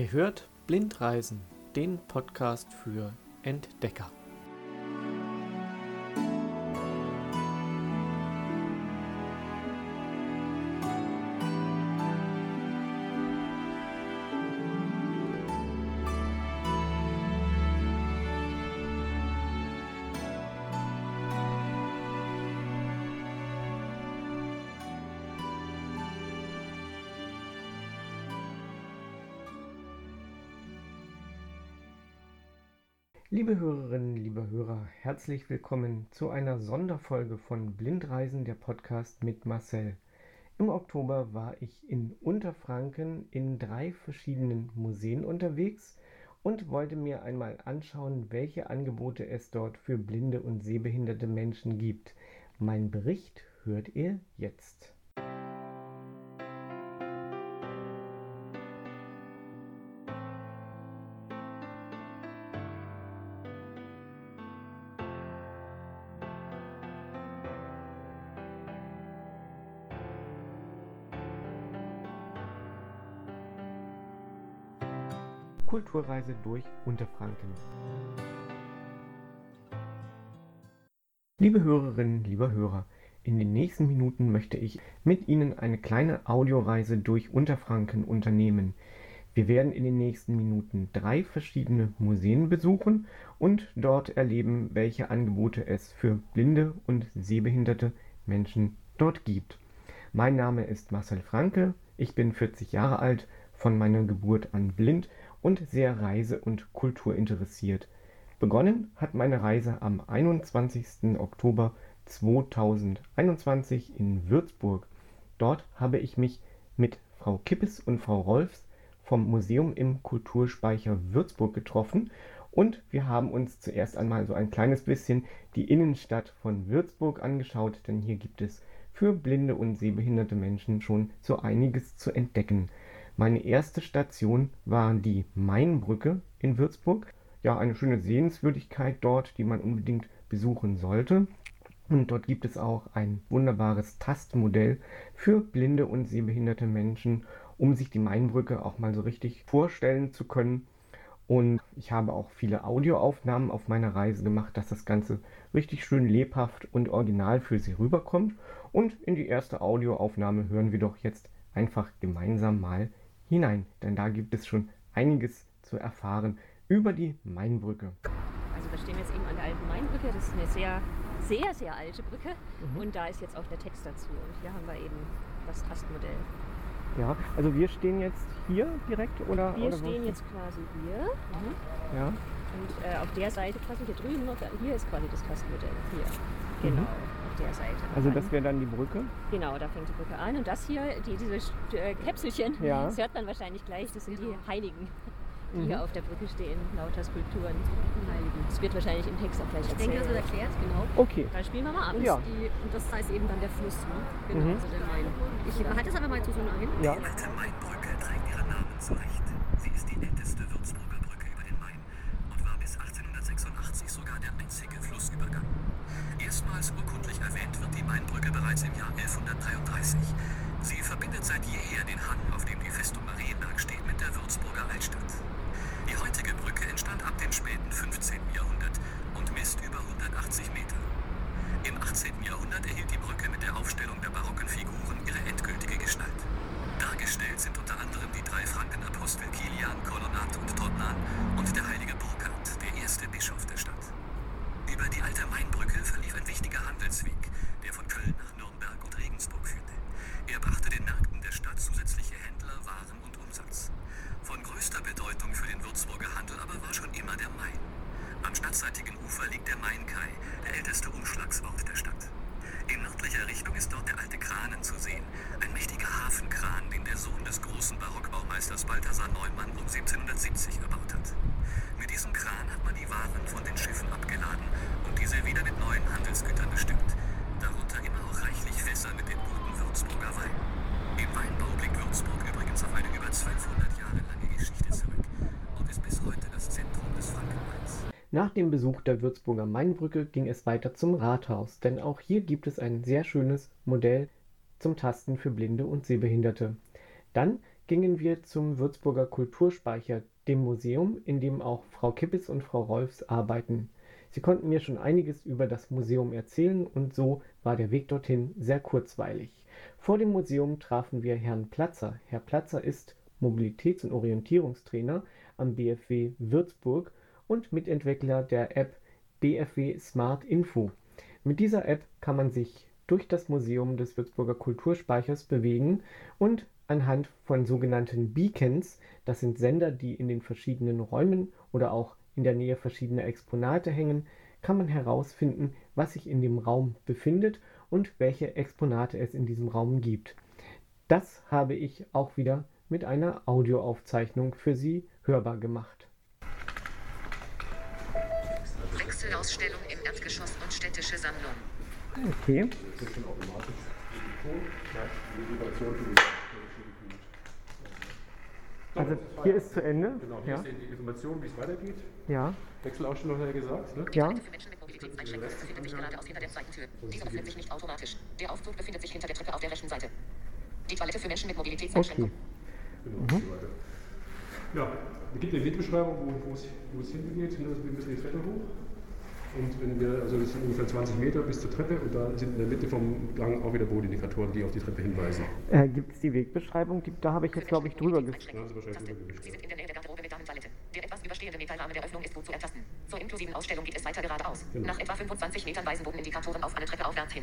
Ihr hört Blindreisen, den Podcast für Entdecker. Herzlich willkommen zu einer Sonderfolge von Blindreisen, der Podcast mit Marcel. Im Oktober war ich in Unterfranken in drei verschiedenen Museen unterwegs und wollte mir einmal anschauen, welche Angebote es dort für blinde und sehbehinderte Menschen gibt. Mein Bericht hört ihr jetzt. Kulturreise durch Unterfranken. Liebe Hörerinnen, lieber Hörer, in den nächsten Minuten möchte ich mit Ihnen eine kleine Audioreise durch Unterfranken unternehmen. Wir werden in den nächsten Minuten drei verschiedene Museen besuchen und dort erleben, welche Angebote es für blinde und sehbehinderte Menschen dort gibt. Mein Name ist Marcel Franke, ich bin 40 Jahre alt, von meiner Geburt an blind und sehr reise- und kulturinteressiert. Begonnen hat meine Reise am 21. Oktober 2021 in Würzburg. Dort habe ich mich mit Frau Kippes und Frau Rolfs vom Museum im Kulturspeicher Würzburg getroffen und wir haben uns zuerst einmal so ein kleines bisschen die Innenstadt von Würzburg angeschaut, denn hier gibt es für blinde und sehbehinderte Menschen schon so einiges zu entdecken. Meine erste Station war die Mainbrücke in Würzburg. Ja, eine schöne Sehenswürdigkeit dort, die man unbedingt besuchen sollte. Und dort gibt es auch ein wunderbares Tastmodell für blinde und sehbehinderte Menschen, um sich die Mainbrücke auch mal so richtig vorstellen zu können. Und ich habe auch viele Audioaufnahmen auf meiner Reise gemacht, dass das Ganze richtig schön lebhaft und original für Sie rüberkommt. Und in die erste Audioaufnahme hören wir doch jetzt einfach gemeinsam mal hinein, denn da gibt es schon einiges zu erfahren über die Mainbrücke. Also wir stehen jetzt eben an der alten Mainbrücke, das ist eine sehr, sehr, sehr alte Brücke mhm. und da ist jetzt auch der Text dazu und hier haben wir eben das Tastmodell. Ja, also wir stehen jetzt hier direkt oder? Wir oder stehen jetzt quasi hier. Mhm. Ja. Und äh, auf der Seite quasi hier drüben noch, hier ist quasi das Tastmodell. Hier. Genau. Mhm der Seite. Also das wäre dann die Brücke? Genau, da fängt die Brücke an. Und das hier, die, diese äh, Käpselchen, ja. das hört man wahrscheinlich gleich, das sind die Heiligen, die mhm. hier auf der Brücke stehen, lauter Skulpturen. Heiligen. Das wird wahrscheinlich im Text auch gleich erzählt. Ich denke, das wird erklärt, genau. Okay. Dann spielen wir mal ab. Ja. Die, und das heißt eben dann der Fluss, ne? Genau, mhm. also der Main. Ich halte es aber mal zu so nah hin. Ja. Die alte Mainbrücke trägt ihren Namen zu Recht. Sie ist die älteste Würzburger Brücke über den Main und war bis 1886 sogar der einzige Flussübergang. Erstmals urkundlich erwähnt wird die Mainbrücke bereits im Jahr 1133. Sie verbindet seit jeher den Hang, auf dem die Festung Marienberg steht, mit der Würzburger Altstadt. Die heutige Brücke entstand ab dem späten 15. Jahrhundert und misst über 180 Meter. Im 18. Jahrhundert Nach dem Besuch der Würzburger Mainbrücke ging es weiter zum Rathaus, denn auch hier gibt es ein sehr schönes Modell zum Tasten für Blinde und Sehbehinderte. Dann gingen wir zum Würzburger Kulturspeicher, dem Museum, in dem auch Frau Kippis und Frau Rolfs arbeiten. Sie konnten mir schon einiges über das Museum erzählen und so war der Weg dorthin sehr kurzweilig. Vor dem Museum trafen wir Herrn Platzer. Herr Platzer ist Mobilitäts- und Orientierungstrainer am BFW Würzburg und Mitentwickler der App BFW Smart Info. Mit dieser App kann man sich durch das Museum des Würzburger Kulturspeichers bewegen und anhand von sogenannten Beacons, das sind Sender, die in den verschiedenen Räumen oder auch in der Nähe verschiedener Exponate hängen, kann man herausfinden, was sich in dem Raum befindet und welche Exponate es in diesem Raum gibt. Das habe ich auch wieder mit einer Audioaufzeichnung für Sie hörbar gemacht. Wechselausstellung im Erdgeschoss und städtische Sammlung. Okay. Also hier ist zu Ende. Genau, hier ja. ist die Information, wie es weitergeht. Ja. Wechselausstellung hat er gesagt. Ne? Ja. Für Menschen mit Mobilitätseinschränkungen befindet sich geradeaus hinter der zweiten Tür. Diese öffnet sich nicht automatisch. Der Aufzug befindet sich hinter der Treppe auf der rechten Seite. Die Toilette für Menschen mit Okay. Mobilitätseinschränkungen. Genau, und so weiter. Ja, es gibt eine Wegbeschreibung, wo, wo, es, hingeht. Ne? Wir müssen die Treppe hoch. Und wenn wir, also das sind ungefähr 20 Meter bis zur Treppe und da sind in der Mitte vom Gang auch wieder Bodenindikatoren, die auf die Treppe hinweisen. Äh, Gibt es die Wegbeschreibung? Die, da habe ich jetzt, glaube ich, drüber geschrieben. Haben Sie sind in der Nähe der Garderobe mit Damentoilette. Der etwas überstehende Metallrahmen der Öffnung ist gut zu ertasten. Zur inklusiven Ausstellung geht es weiter geradeaus. Genau. Nach etwa 25 Metern weisen Bodenindikatoren auf eine Treppe aufwärts hin.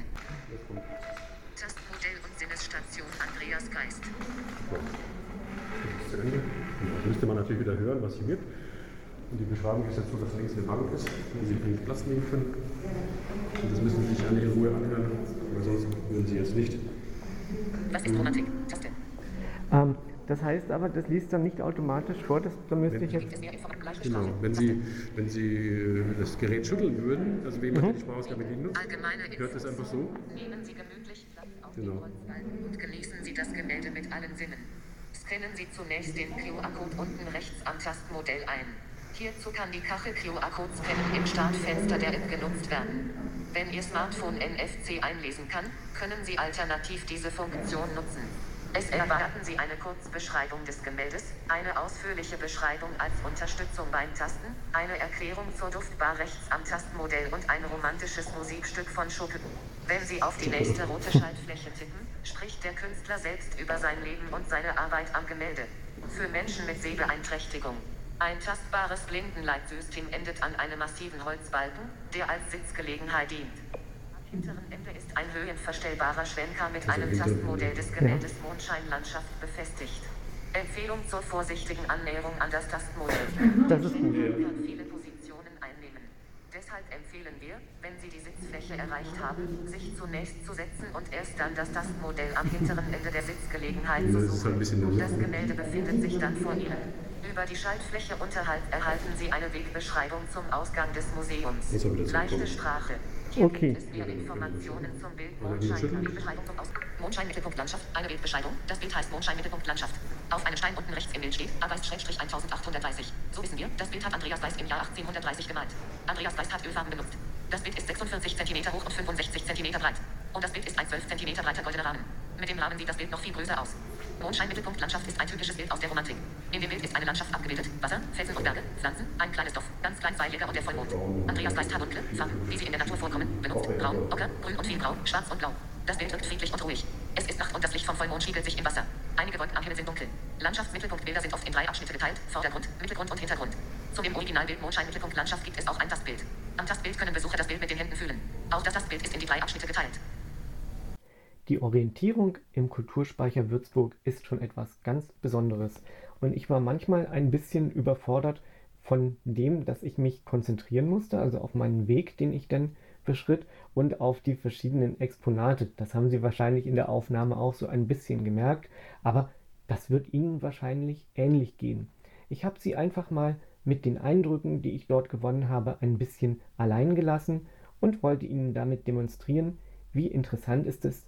Tastmodell und Sinnesstation Andreas Geist. So. Das ist zu Ende. Das müsste man natürlich wieder hören, was hier gibt. Und die Beschreibung ist jetzt so, dass links eine Bank ist, wo Sie den Platz nehmen können. Und das müssen Sie sich alle in Ruhe anhören, weil sonst würden Sie jetzt nicht. Was ist Romantik? Taste. Ähm, das heißt aber, das liest dann nicht automatisch vor. Das, da müsste ich Gibt jetzt. Genau, wenn Sie, wenn Sie äh, das Gerät schütteln würden, also wie man Mhm. die Sprachausgabe nutzt, Allgemeine hört es einfach so. Nehmen Sie gemütlich Platz auf Genau. den Holzbalken und genießen Sie das Gemälde mit allen Sinnen. Scannen Sie zunächst den QR-Code unten rechts am Tastmodell ein. Hierzu kann die Kachel QR-Code Scannen im Startfenster der App genutzt werden. Wenn Ihr Smartphone NFC einlesen kann, können Sie alternativ diese Funktion nutzen. Es erwarten Sie eine Kurzbeschreibung des Gemäldes, eine ausführliche Beschreibung als Unterstützung beim Tasten, eine Erklärung zur Duftbar rechts am Tastmodell und ein romantisches Musikstück von Chopin. Wenn Sie auf die nächste rote Schaltfläche tippen, spricht der Künstler selbst über sein Leben und seine Arbeit am Gemälde. Für Menschen mit Sehbeeinträchtigung. Ein tastbares Blindenleitsystem endet an einem massiven Holzbalken, der als Sitzgelegenheit dient. Am hinteren Ende ist ein höhenverstellbarer Schwenker mit einem Tastmodell des Gemäldes Mondscheinlandschaft befestigt. Empfehlung zur vorsichtigen Annäherung an das Tastmodell. Das ist gut. kann viele Positionen einnehmen. Deshalb empfehlen wir, wenn Sie die Sitzfläche erreicht haben, sich zunächst zu setzen und erst dann das Tastmodell am hinteren Ende der Sitzgelegenheit zu suchen. Das Gemälde befindet sich dann vor Ihnen. Über die Schaltfläche unterhalb erhalten Sie eine Wegbeschreibung zum Ausgang des Museums. Leichte. Sprache. Hier Okay. gibt es mehr Informationen zum Bild Mondschein. Bildbeschreibung zum Aus Mondschein Mittelpunkt Landschaft. Eine Bildbeschreibung. Das Bild heißt Mondschein Mittelpunkt Landschaft. Auf einem Stein unten rechts im Bild steht Arbeits-Schrägstrich 1830. So wissen wir, das Bild hat Andreas Geist im Jahr 1830 gemalt. Andreas Geist hat Ölfarben benutzt. Das Bild ist 46 cm hoch und 65 cm breit. Und das Bild ist ein 12 cm breiter goldener Rahmen. Mit dem Rahmen sieht das Bild noch viel größer aus. Mondschein Mittelpunkt Landschaft ist ein typisches Bild aus der Romantik. In dem Bild ist eine Landschaft abgebildet. Wasser, Felsen und Berge, Pflanzen, ein kleines Dorf, ganz klein Zweijäger und der Vollmond. Andreas Geist hat dunkle Farben, wie sie in der Natur vorkommen, benutzt. Braun, ocker, grün und viel grau, schwarz und blau. Das Bild wirkt friedlich und ruhig. Es ist Nacht und das Licht vom Vollmond spiegelt sich im Wasser. Einige Wolken am Himmel sind dunkel. Landschaftsmittelpunktbilder sind oft in drei Abschnitte geteilt, Vordergrund, Mittelgrund und Hintergrund. Zu dem Originalbild Mondschein Mittelpunkt Landschaft gibt es auch ein Tastbild. Am Tastbild können Besucher das Bild mit den Händen fühlen. Auch das Tastbild ist in die drei Abschnitte geteilt. Die Orientierung im Kulturspeicher Würzburg ist schon etwas ganz Besonderes. Und ich war manchmal ein bisschen überfordert von dem, dass ich mich konzentrieren musste, also auf meinen Weg, den ich dann beschritt, und auf die verschiedenen Exponate. Das haben Sie wahrscheinlich in der Aufnahme auch so ein bisschen gemerkt, aber das wird Ihnen wahrscheinlich ähnlich gehen. Ich habe Sie einfach mal mit den Eindrücken, die ich dort gewonnen habe, ein bisschen allein gelassen und wollte Ihnen damit demonstrieren, wie interessant ist es,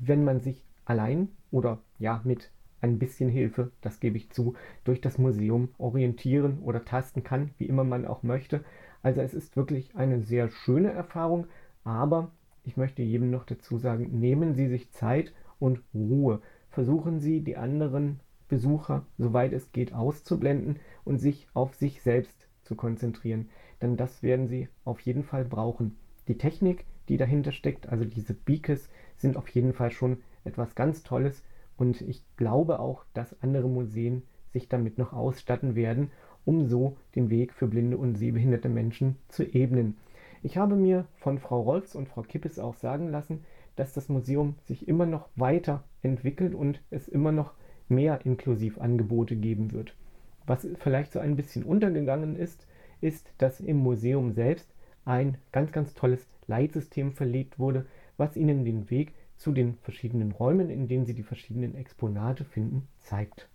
wenn man sich allein oder ja mit ein bisschen Hilfe, das gebe ich zu, durch das Museum orientieren oder tasten kann, wie immer man auch möchte. Also es ist wirklich eine sehr schöne Erfahrung, aber ich möchte jedem noch dazu sagen, nehmen Sie sich Zeit und Ruhe. Versuchen Sie die anderen Besucher, soweit es geht, auszublenden und sich auf sich selbst zu konzentrieren. Denn das werden sie auf jeden Fall brauchen. Die Technik, die dahinter steckt, also diese Beakes, sind auf jeden Fall schon etwas ganz Tolles und ich glaube auch, dass andere Museen sich damit noch ausstatten werden, um so den Weg für blinde und sehbehinderte Menschen zu ebnen. Ich habe mir von Frau Rolfs und Frau Kippes auch sagen lassen, dass das Museum sich immer noch weiter entwickelt und es immer noch mehr Inklusivangebote geben wird. Was vielleicht so ein bisschen untergegangen ist, ist, dass im Museum selbst ein ganz, ganz tolles Leitsystem verlegt wurde, was Ihnen den Weg zu den verschiedenen Räumen, in denen Sie die verschiedenen Exponate finden, zeigt.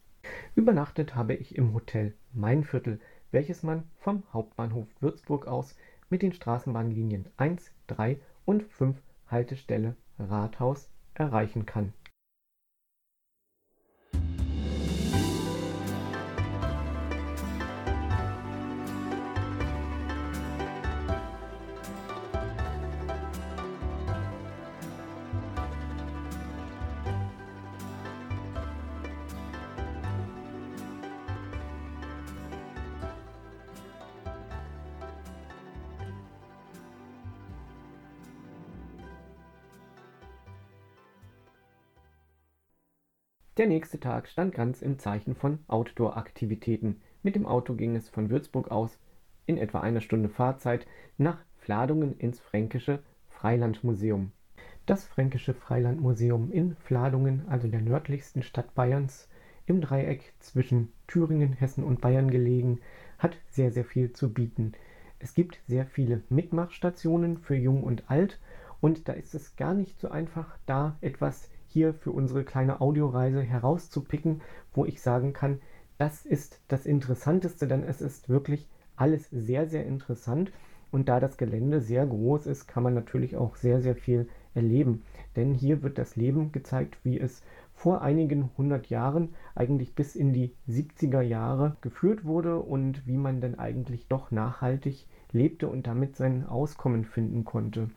Übernachtet habe ich im Hotel Mainviertel, welches man vom Hauptbahnhof Würzburg aus mit den Straßenbahnlinien 1, 3 und 5 Haltestelle Rathaus erreichen kann Der nächste Tag stand ganz im Zeichen von Outdoor-Aktivitäten. Mit dem Auto ging es von Würzburg aus in etwa einer Stunde Fahrzeit nach Fladungen ins Fränkische Freilandmuseum. Das Fränkische Freilandmuseum in Fladungen, also der nördlichsten Stadt Bayerns, im Dreieck zwischen Thüringen, Hessen und Bayern gelegen, hat sehr, sehr viel zu bieten. Es gibt sehr viele Mitmachstationen für Jung und Alt und da ist es gar nicht so einfach, da etwas hier für unsere kleine Audioreise herauszupicken, wo ich sagen kann, das ist das Interessanteste, denn es ist wirklich alles sehr, sehr interessant. Und da das Gelände sehr groß ist, kann man natürlich auch sehr, sehr viel erleben. Denn hier wird das Leben gezeigt, wie es vor einigen hundert Jahren, eigentlich bis in die 70er Jahre, geführt wurde und wie man dann eigentlich doch nachhaltig lebte und damit sein Auskommen finden konnte.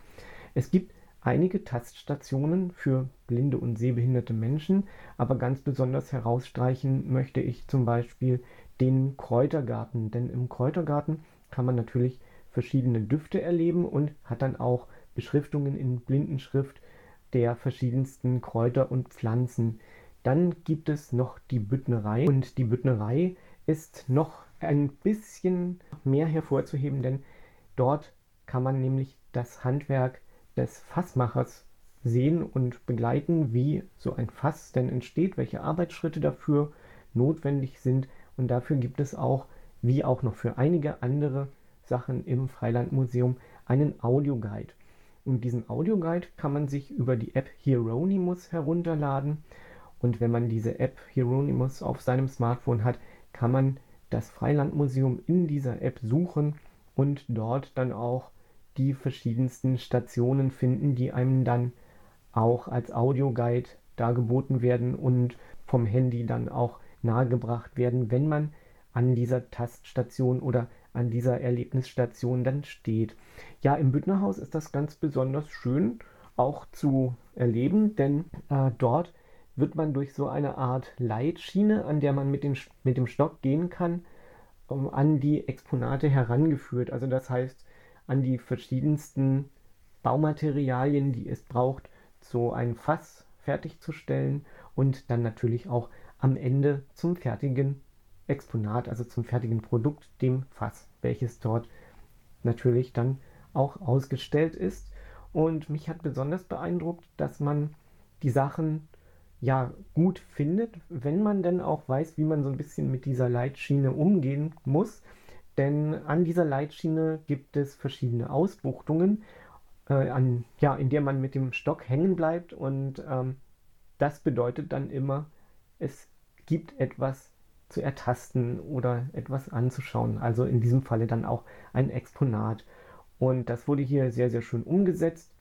Es gibt einige Taststationen für blinde und sehbehinderte Menschen, aber ganz besonders herausstreichen möchte ich zum Beispiel den Kräutergarten, denn im Kräutergarten kann man natürlich verschiedene Düfte erleben und hat dann auch Beschriftungen in Blindenschrift der verschiedensten Kräuter und Pflanzen. Dann gibt es noch die Büttnerei und die Büttnerei ist noch ein bisschen mehr hervorzuheben, denn dort kann man nämlich das Handwerk des Fassmachers sehen und begleiten, wie so ein Fass denn entsteht, welche Arbeitsschritte dafür notwendig sind. Und dafür gibt es auch, wie auch noch für einige andere Sachen im Freilandmuseum, einen Audioguide. Und diesen Audioguide kann man sich über die App Hieronymus herunterladen. Und wenn man diese App Hieronymus auf seinem Smartphone hat, kann man das Freilandmuseum in dieser App suchen und dort dann auch die verschiedensten Stationen finden, die einem dann auch als Audioguide dargeboten werden und vom Handy dann auch nahegebracht werden, wenn man an dieser Taststation oder an dieser Erlebnisstation dann steht. Ja, im Büttnerhaus ist das ganz besonders schön auch zu erleben, denn äh, dort wird man durch so eine Art Leitschiene, an der man mit, den, mit dem Stock gehen kann, um, an die Exponate herangeführt. Also das heißt, an die verschiedensten Baumaterialien, die es braucht, so ein Fass fertigzustellen und dann natürlich auch am Ende zum fertigen Exponat, also zum fertigen Produkt, dem Fass, welches dort natürlich dann auch ausgestellt ist. Und mich hat besonders beeindruckt, dass man die Sachen ja gut findet, wenn man dann auch weiß, wie man so ein bisschen mit dieser Leitschiene umgehen muss. Denn an dieser Leitschiene gibt es verschiedene Ausbuchtungen, äh, an, ja, in der man mit dem Stock hängen bleibt. Und ähm, das bedeutet dann immer, es gibt etwas zu ertasten oder etwas anzuschauen. Also in diesem Falle dann auch ein Exponat. Und das wurde hier sehr, sehr schön umgesetzt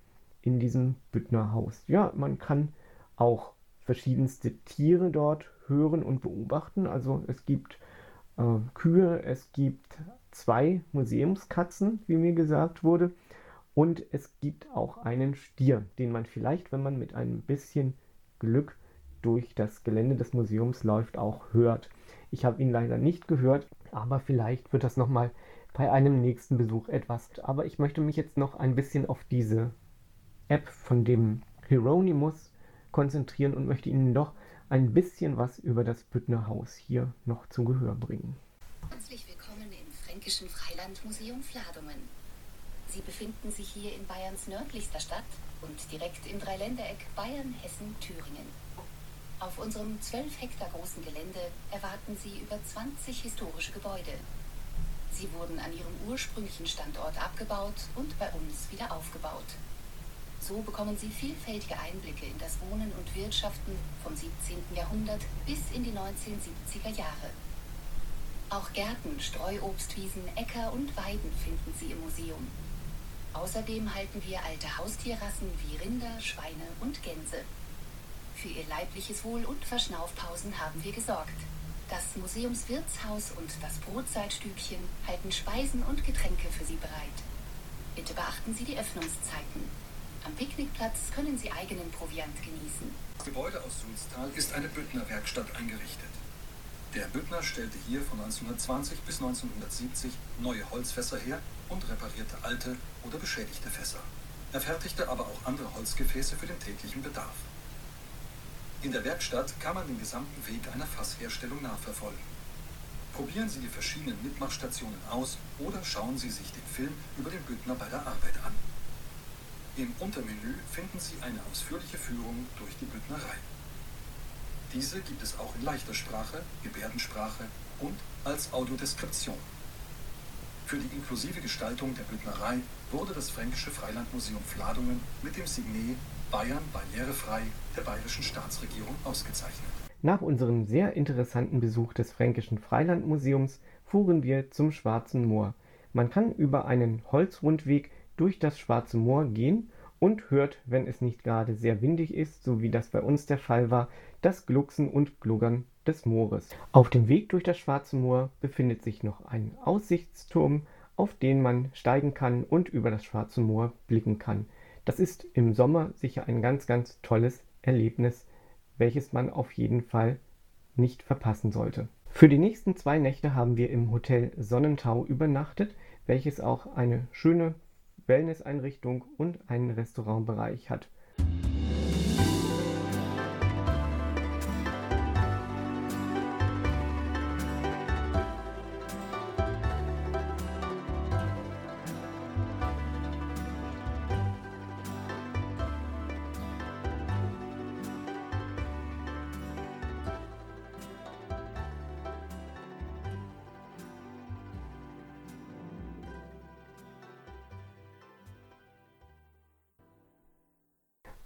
in diesem Büttnerhaus. Ja, man kann auch verschiedenste Tiere dort hören und beobachten. Also es gibt äh, Kühe, es gibt zwei Museumskatzen, wie mir gesagt wurde, und es gibt auch einen Stier, den man vielleicht, wenn man mit ein bisschen Glück durch das Gelände des Museums läuft, auch hört. Ich habe ihn leider nicht gehört, aber vielleicht wird das nochmal bei einem nächsten Besuch etwas. Aber ich möchte mich jetzt noch ein bisschen auf diese App von dem Hieronymus konzentrieren und möchte Ihnen doch ein bisschen was über das Büttner Haus hier noch zu Gehör bringen. Herzlich willkommen im Fränkischen Freilandmuseum Fladungen. Sie befinden sich hier in Bayerns nördlichster Stadt und direkt im Dreiländereck Bayern, Hessen, Thüringen. Auf unserem 12 Hektar großen Gelände erwarten Sie über 20 historische Gebäude. Sie wurden an ihrem ursprünglichen Standort abgebaut und bei uns wieder aufgebaut. So bekommen Sie vielfältige Einblicke in das Wohnen und Wirtschaften vom 17. Jahrhundert bis in die 1970er Jahre. Auch Gärten, Streuobstwiesen, Äcker und Weiden finden Sie im Museum. Außerdem halten wir alte Haustierrassen wie Rinder, Schweine und Gänse. Für ihr leibliches Wohl und Verschnaufpausen haben wir gesorgt. Das Museumswirtshaus und das Brotsaltstübchen halten Speisen und Getränke für Sie bereit. Bitte beachten Sie die Öffnungszeiten. Am Picknickplatz können Sie eigenen Proviant genießen. Das Gebäude aus Sulztal ist eine Büttner-Werkstatt eingerichtet. Der Büttner stellte hier von 1920 bis 1970 neue Holzfässer her und reparierte alte oder beschädigte Fässer. Er fertigte aber auch andere Holzgefäße für den täglichen Bedarf. In der Werkstatt kann man den gesamten Weg einer Fassherstellung nachverfolgen. Probieren Sie die verschiedenen Mitmachstationen aus oder schauen Sie sich den Film über den Büttner bei der Arbeit an. Im Untermenü finden Sie eine ausführliche Führung durch die Büttnerei. Diese gibt es auch in leichter Sprache, Gebärdensprache und als Audiodeskription. Für die inklusive Gestaltung der Büttnerei wurde das Fränkische Freilandmuseum Fladungen mit dem Signet Bayern barrierefrei der bayerischen Staatsregierung ausgezeichnet. Nach unserem sehr interessanten Besuch des Fränkischen Freilandmuseums fuhren wir zum Schwarzen Moor. Man kann über einen Holzrundweg durch das Schwarze Moor gehen und hört, wenn es nicht gerade sehr windig ist, so wie das bei uns der Fall war, das Glucksen und Gluggern des Moores. Auf dem Weg durch das Schwarze Moor befindet sich noch ein Aussichtsturm, auf den man steigen kann und über das Schwarze Moor blicken kann. Das ist im Sommer sicher ein ganz, ganz tolles Erlebnis, welches man auf jeden Fall nicht verpassen sollte. Für die nächsten zwei Nächte haben wir im Hotel Sonnentau übernachtet, welches auch eine schöne Wellnesseinrichtung und einen Restaurantbereich hat.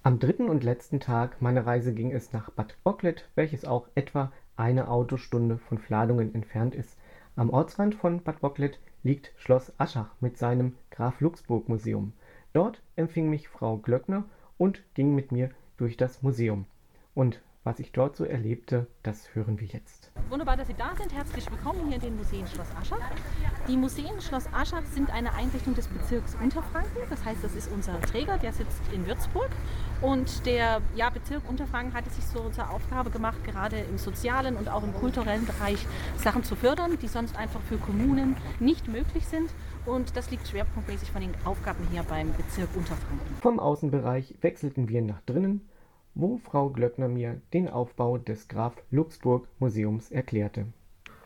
Am dritten und letzten Tag meiner Reise ging es nach Bad Bocklet, welches auch etwa eine Autostunde von Fladungen entfernt ist. Am Ortsrand von Bad Bocklet liegt Schloss Aschach mit seinem Graf-Luxburg-Museum. Dort empfing mich Frau Glöckner und ging mit mir durch das Museum. Und was ich dort so erlebte, das hören wir jetzt. Wunderbar, dass Sie da sind. Herzlich willkommen hier in den Museen Schloss Aschach. Die Museen Schloss Aschach sind eine Einrichtung des Bezirks Unterfranken. Das heißt, das ist unser Träger, der sitzt in Würzburg. Und der ja, Bezirk Unterfranken hatte sich so zur Aufgabe gemacht, gerade im sozialen und auch im kulturellen Bereich Sachen zu fördern, die sonst einfach für Kommunen nicht möglich sind. Und das liegt schwerpunktmäßig von den Aufgaben hier beim Bezirk Unterfranken. Vom Außenbereich wechselten wir nach drinnen wo Frau Glöckner mir den Aufbau des Graf Luxburg Museums erklärte.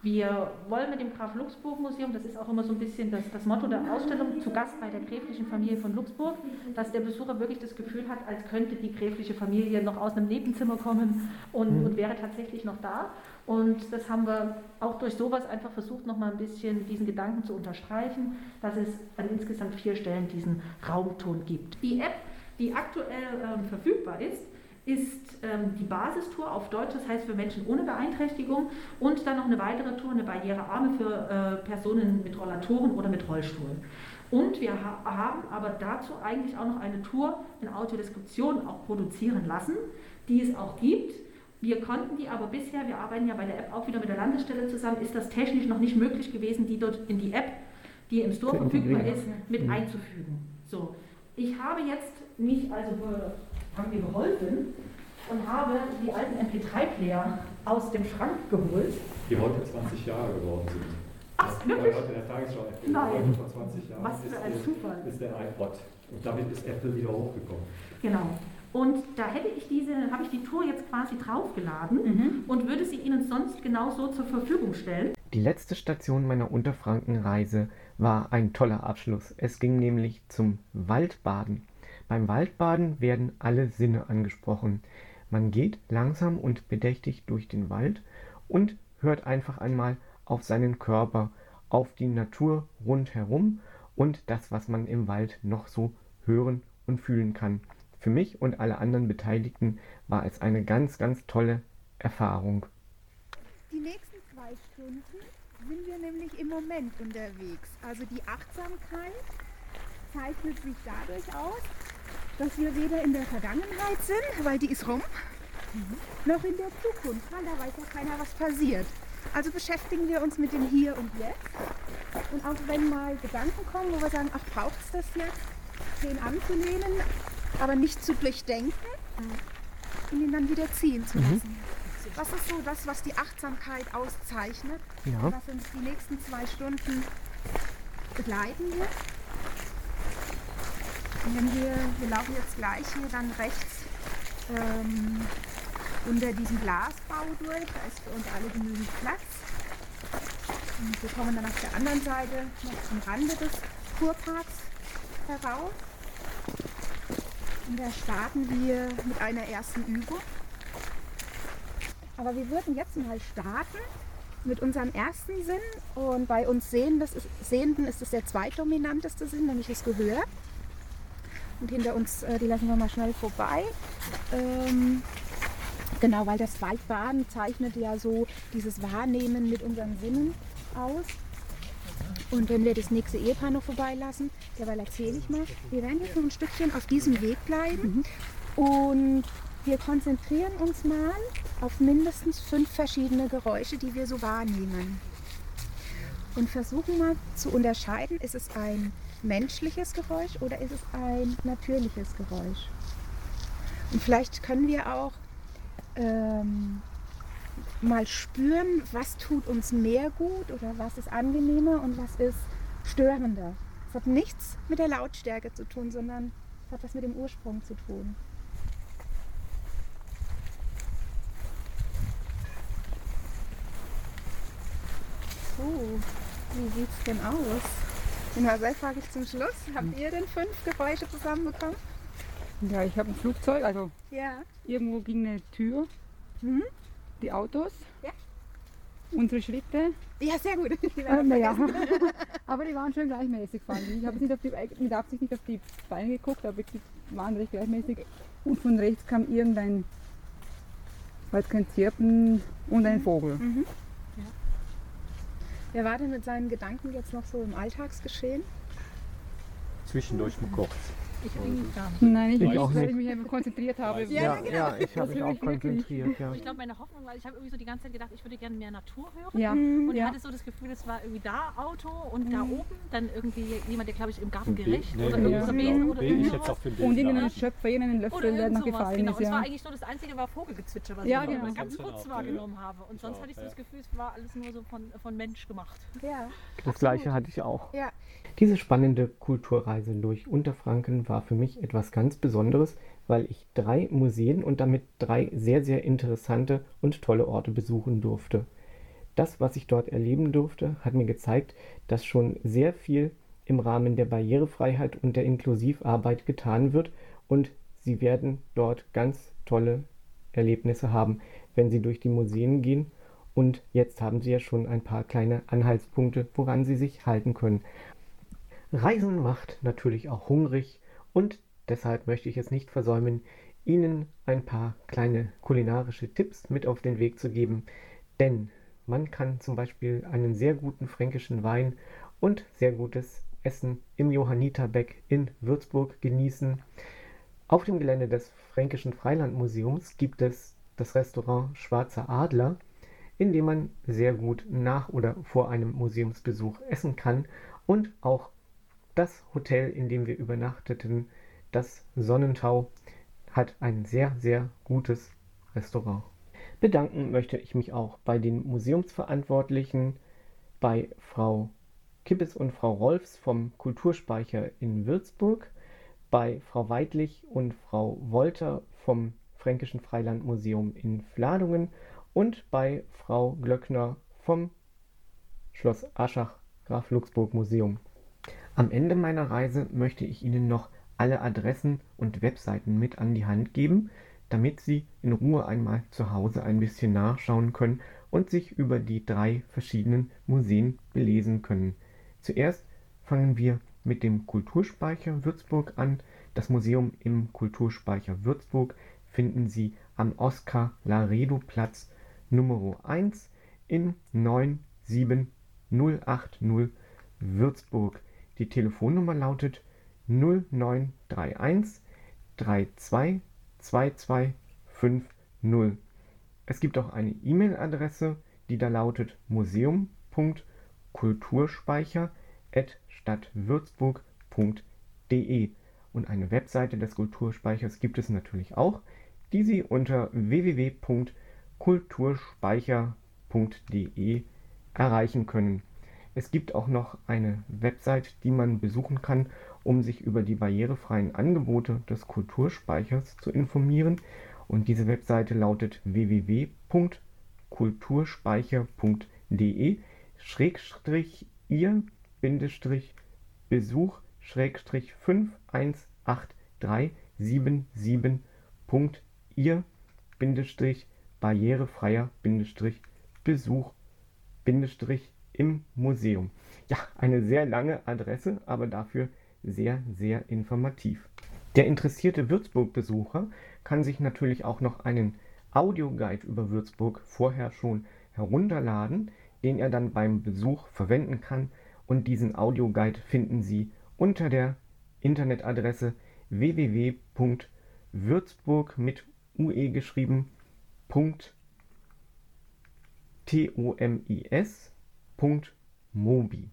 Wir wollen mit dem Graf Luxburg Museum, das ist auch immer so ein bisschen das, das, Motto der Ausstellung, zu Gast bei der gräflichen Familie von Luxburg, dass der Besucher wirklich das Gefühl hat, als könnte die gräfliche Familie noch aus einem Nebenzimmer kommen und, mhm. und wäre tatsächlich noch da. Und das haben wir auch durch sowas einfach versucht, noch mal ein bisschen diesen Gedanken zu unterstreichen, dass es an insgesamt vier Stellen diesen Raumton gibt. Die App, die aktuell äh, verfügbar ist, ist ähm, die Basistour auf Deutsch, das heißt für Menschen ohne Beeinträchtigung und dann noch eine weitere Tour, eine barrierearme für äh, Personen mit Rollatoren oder mit Rollstuhl. Und wir ha haben aber dazu eigentlich auch noch eine Tour in Audiodeskription auch produzieren lassen, die es auch gibt. Wir konnten die aber bisher, wir arbeiten ja bei der App auch wieder mit der Landesstelle zusammen, ist das technisch noch nicht möglich gewesen, die dort in die App, die im Store verfügbar ist, mit mhm. einzufügen. So, ich habe jetzt mich also haben mir geholfen, und habe die alten MP3-Player aus dem Schrank geholt. Die heute 20 Jahre geworden sind. Ach, wirklich? Heute in der Tagesschau Nein. vor 20 Jahren Was für ein ist, Zufall. ist der iPod. Und damit ist Apple wieder hochgekommen. Genau. Und da hätte ich diese, habe ich die Tour jetzt quasi draufgeladen Mhm. und würde sie Ihnen sonst genauso zur Verfügung stellen. Die letzte Station meiner Unterfrankenreise war ein toller Abschluss. Es ging nämlich zum Waldbaden. Beim Waldbaden werden alle Sinne angesprochen. Man geht langsam und bedächtig durch den Wald und hört einfach einmal auf seinen Körper, auf die Natur rundherum und das, was man im Wald noch so hören und fühlen kann. Für mich und alle anderen Beteiligten war es eine ganz, ganz tolle Erfahrung. Die nächsten zwei Stunden sind wir nämlich im Moment unterwegs. Also die Achtsamkeit zeichnet sich dadurch aus, dass wir weder in der Vergangenheit sind, weil die ist rum, noch in der Zukunft, weil da weiß ja keiner, was passiert. Also beschäftigen wir uns mit dem Hier und Jetzt. Und auch wenn mal Gedanken kommen, wo wir sagen, ach, braucht es das jetzt, den anzulehnen, aber nicht zu durchdenken und ihn dann wieder ziehen zu lassen. Das ist so das, was die Achtsamkeit auszeichnet, Ja. was uns die nächsten zwei Stunden begleiten wird. Wenn wir, wir laufen jetzt gleich hier dann rechts ähm, unter diesem Glasbau durch, da ist für uns alle genügend Platz. Und wir kommen dann auf der anderen Seite noch zum Rande des Kurparks heraus. Und da starten wir mit einer ersten Übung. Aber wir würden jetzt mal starten mit unserem ersten Sinn. Und bei uns Sehenden, ist, Sehenden ist es der zweitdominanteste Sinn, nämlich das Gehör. Und hinter uns, äh, die lassen wir mal schnell vorbei. Ähm, genau, weil das Waldbaden zeichnet ja so dieses Wahrnehmen mit unseren Sinnen aus. Und wenn wir das nächste Ehepaar noch vorbeilassen, derweil erzähle ich mal, wir werden jetzt noch ein Stückchen auf diesem Weg bleiben und wir konzentrieren uns mal auf mindestens fünf verschiedene Geräusche, die wir so wahrnehmen. Und versuchen mal zu unterscheiden, ist es ein menschliches Geräusch oder ist es ein natürliches Geräusch. Und vielleicht können wir auch ähm, mal spüren, was tut uns mehr gut oder was ist angenehmer und was ist störender. Es hat nichts mit der Lautstärke zu tun, sondern es hat was mit dem Ursprung zu tun. So, wie sieht es denn aus? Den Marcel frage ich zum Schluss. Habt ihr denn fünf Geräusche zusammenbekommen? Ja, ich habe ein Flugzeug, also Ja. irgendwo ging eine Tür, Mhm. die Autos, Ja. unsere Schritte. Ja, sehr gut. Die Äh, naja, aber die waren schon gleichmäßig, fand ich. Ich habe nicht auf die, mit Absicht nicht auf die Beine geguckt, aber die waren recht gleichmäßig. Und von rechts kam irgendein, weiß kein Zirpen und ein Vogel. Mhm. Wer war denn mit seinen Gedanken jetzt noch so im Alltagsgeschehen? Zwischendurch mal kurz. Ich eigentlich gar nicht. Nein, ich, Ich ich auch weil nicht. ich mich einfach konzentriert habe. Ja, Ja, genau. ja, ich habe mich auch ich konzentriert. Ja. Ich glaube, meine Hoffnung war, ich habe irgendwie so die ganze Zeit gedacht, ich würde gerne mehr Natur hören. Ja, Mhm. Und ich ja. hatte so das Gefühl, es war irgendwie da Auto und da oben dann irgendwie jemand, der glaube ich im Garten gerecht nee, oder B- irgendwas ja. Besen oder ich dem Und Bild. irgendein ja. Schöpfer, irgendein Löffel, Oder der noch gefallen genau. ist. Und es war Ja. eigentlich nur das einzige war Vogelgezwitscher, was Ja, ich genau. mal ganz kurz genau. wahrgenommen habe. Und Ich sonst hatte ich so ja. das Gefühl, es war alles nur so von, von Mensch gemacht. Ja. Das gleiche hatte ich auch. Ja. Diese spannende Kulturreise durch Unterfranken war für mich etwas ganz Besonderes, weil ich drei Museen und damit drei sehr, sehr interessante und tolle Orte besuchen durfte. Das, was ich dort erleben durfte, hat mir gezeigt, dass schon sehr viel im Rahmen der Barrierefreiheit und der Inklusivarbeit getan wird und Sie werden dort ganz tolle Erlebnisse haben, wenn Sie durch die Museen gehen. Und jetzt haben Sie ja schon ein paar kleine Anhaltspunkte, woran Sie sich halten können. Reisen macht natürlich auch hungrig und deshalb möchte ich es nicht versäumen, Ihnen ein paar kleine kulinarische Tipps mit auf den Weg zu geben. Denn man kann zum Beispiel einen sehr guten fränkischen Wein und sehr gutes Essen im Johanniterbeck in Würzburg genießen. Auf dem Gelände des Fränkischen Freilandmuseums gibt es das Restaurant Schwarzer Adler, in dem man sehr gut nach oder vor einem Museumsbesuch essen kann und auch das Hotel, in dem wir übernachteten, das Sonnentau, hat ein sehr, sehr gutes Restaurant. Bedanken möchte ich mich auch bei den Museumsverantwortlichen, bei Frau Kippes und Frau Rolfs vom Kulturspeicher in Würzburg, bei Frau Weidlich und Frau Wolter vom Fränkischen Freilandmuseum in Fladungen und bei Frau Glöckner vom Schloss Aschach Graf Luxburg Museum. Am Ende meiner Reise möchte ich Ihnen noch alle Adressen und Webseiten mit an die Hand geben, damit Sie in Ruhe einmal zu Hause ein bisschen nachschauen können und sich über die drei verschiedenen Museen belesen können. Zuerst fangen wir mit dem Kulturspeicher Würzburg an. Das Museum im Kulturspeicher Würzburg finden Sie am Oskar-Laredo-Platz Nr. 1 in 97080 Würzburg. Die Telefonnummer lautet 0931 32 2250. Es gibt auch eine E-Mail-Adresse, die da lautet museum.kulturspeicher.stadtwürzburg.de und eine Webseite des Kulturspeichers gibt es natürlich auch, die Sie unter www.kulturspeicher.de erreichen können. Es gibt auch noch eine Website, die man besuchen kann, um sich über die barrierefreien Angebote des Kulturspeichers zu informieren. Und diese Webseite lautet www.kulturspeicher.de schrägstrich ihr Bindestrich Besuch schrägstrich 5183777 ihr Bindestrich barrierefreier Bindestrich Besuch Bindestrich im Museum. Ja, eine sehr lange Adresse, aber dafür sehr, sehr informativ. Der interessierte Würzburg-Besucher kann sich natürlich auch noch einen Audioguide über Würzburg vorher schon herunterladen, den er dann beim Besuch verwenden kann. Und diesen Audioguide finden Sie unter der Internetadresse www.würzburg mit ue geschrieben .tomis.mobi.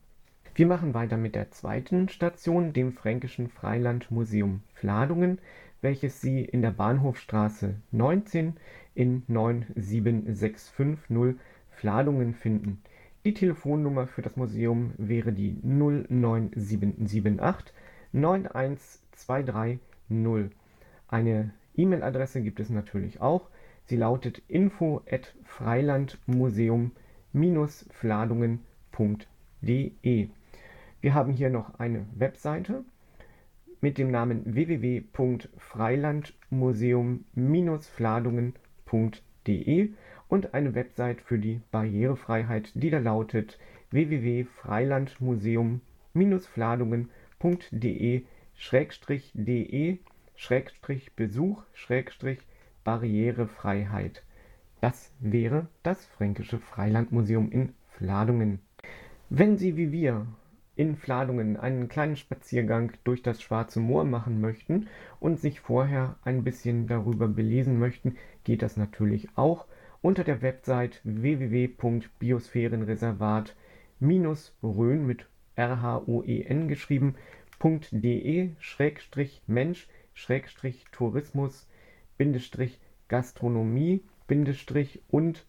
Wir machen weiter mit der zweiten Station, dem Fränkischen Freilandmuseum Fladungen, welches Sie in der Bahnhofstraße 19 in 97650 Fladungen finden. Die Telefonnummer für das Museum wäre die 09778 91230. Eine E-Mail-Adresse gibt es natürlich auch. Sie lautet info freilandmuseum-fladungen.de. Wir haben hier noch eine Webseite mit dem Namen www.freilandmuseum-fladungen.de und eine Website für die Barrierefreiheit, die da lautet www.freilandmuseum-fladungen.de de Besuch Barrierefreiheit. Das wäre das Fränkische Freilandmuseum in Fladungen. Wenn Sie wie wir in Fladungen einen kleinen Spaziergang durch das Schwarze Moor machen möchten und sich vorher ein bisschen darüber belesen möchten, geht das natürlich auch unter der Website www.biosphärenreservat-rhön mit R-H-O-E-N geschrieben .de-mensch Tourismus Gastronomie und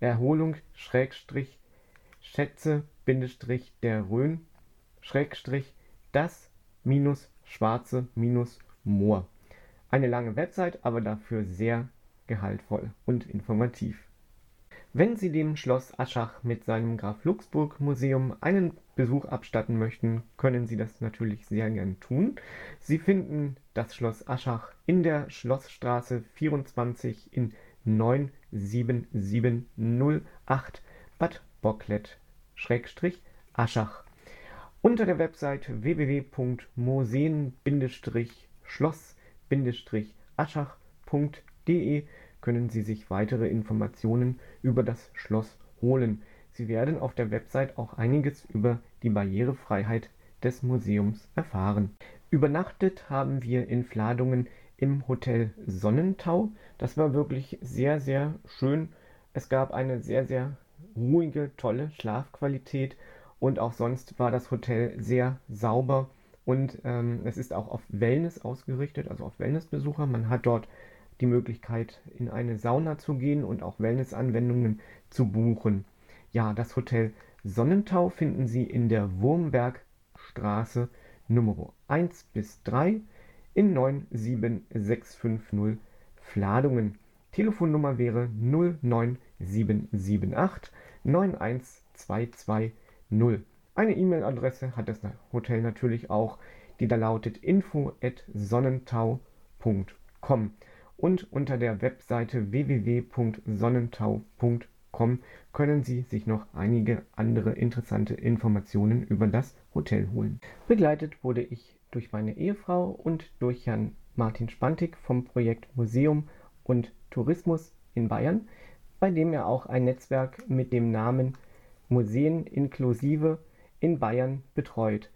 Erholung Schätze der Rhön das minus schwarze minus Moor. Eine lange Website, aber dafür sehr gehaltvoll und informativ. Wenn Sie dem Schloss Aschach mit seinem Graf Luxburg Museum einen Besuch abstatten möchten, können Sie das natürlich sehr gern tun. Sie finden das Schloss Aschach in der Schlossstraße 24 in 97708 Bad Bocklet Aschach. Unter der Website www.museen-schloss-aschach.de können Sie sich weitere Informationen über das Schloss holen. Sie werden auf der Website auch einiges über die Barrierefreiheit des Museums erfahren. Übernachtet haben wir in Fladungen im Hotel Sonnentau. Das war wirklich sehr, sehr schön. Es gab eine sehr, sehr ruhige, tolle Schlafqualität und auch sonst war das Hotel sehr sauber Und ähm, es ist auch auf Wellness ausgerichtet, also auf Wellnessbesucher. Man hat dort die Möglichkeit, in eine Sauna zu gehen und auch Wellnessanwendungen zu buchen. Ja, das Hotel Sonnentau finden Sie in der Wurmbergstraße Nummer 1 bis 3 in 97650 Fladungen. Telefonnummer wäre 09778 91220. Eine E-Mail-Adresse hat das Hotel natürlich auch, die da lautet info@sonnentau.com und unter der Webseite www.sonnentau.com können Sie sich noch einige andere interessante Informationen über das Hotel holen. Begleitet wurde ich durch meine Ehefrau und durch Herrn Martin Spantig vom Projekt Museum und Tourismus in Bayern, bei dem er auch ein Netzwerk mit dem Namen Museen inklusive in Bayern betreut.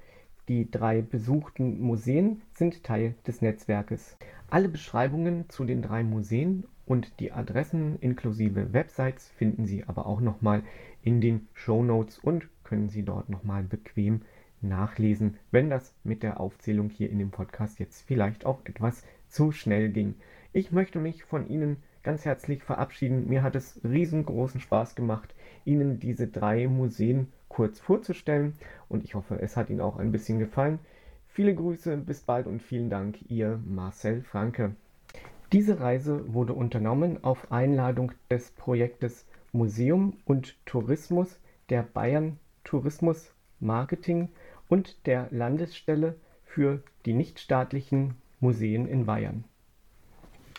Die drei besuchten Museen sind Teil des Netzwerkes. Alle Beschreibungen zu den drei Museen und die Adressen inklusive Websites finden Sie aber auch nochmal in den Show Notes und können Sie dort nochmal bequem nachlesen, wenn das mit der Aufzählung hier in dem Podcast jetzt vielleicht auch etwas zu schnell ging. Ich möchte mich von Ihnen ganz herzlich verabschieden. Mir hat es riesengroßen Spaß gemacht, Ihnen diese drei Museen kurz vorzustellen und ich hoffe, es hat Ihnen auch ein bisschen gefallen. Viele Grüße, bis bald und vielen Dank, Ihr Marcel Franke. Diese Reise wurde unternommen auf Einladung des Projektes Museum und Tourismus der Bayern Tourismus Marketing und der Landesstelle für die nichtstaatlichen Museen in Bayern.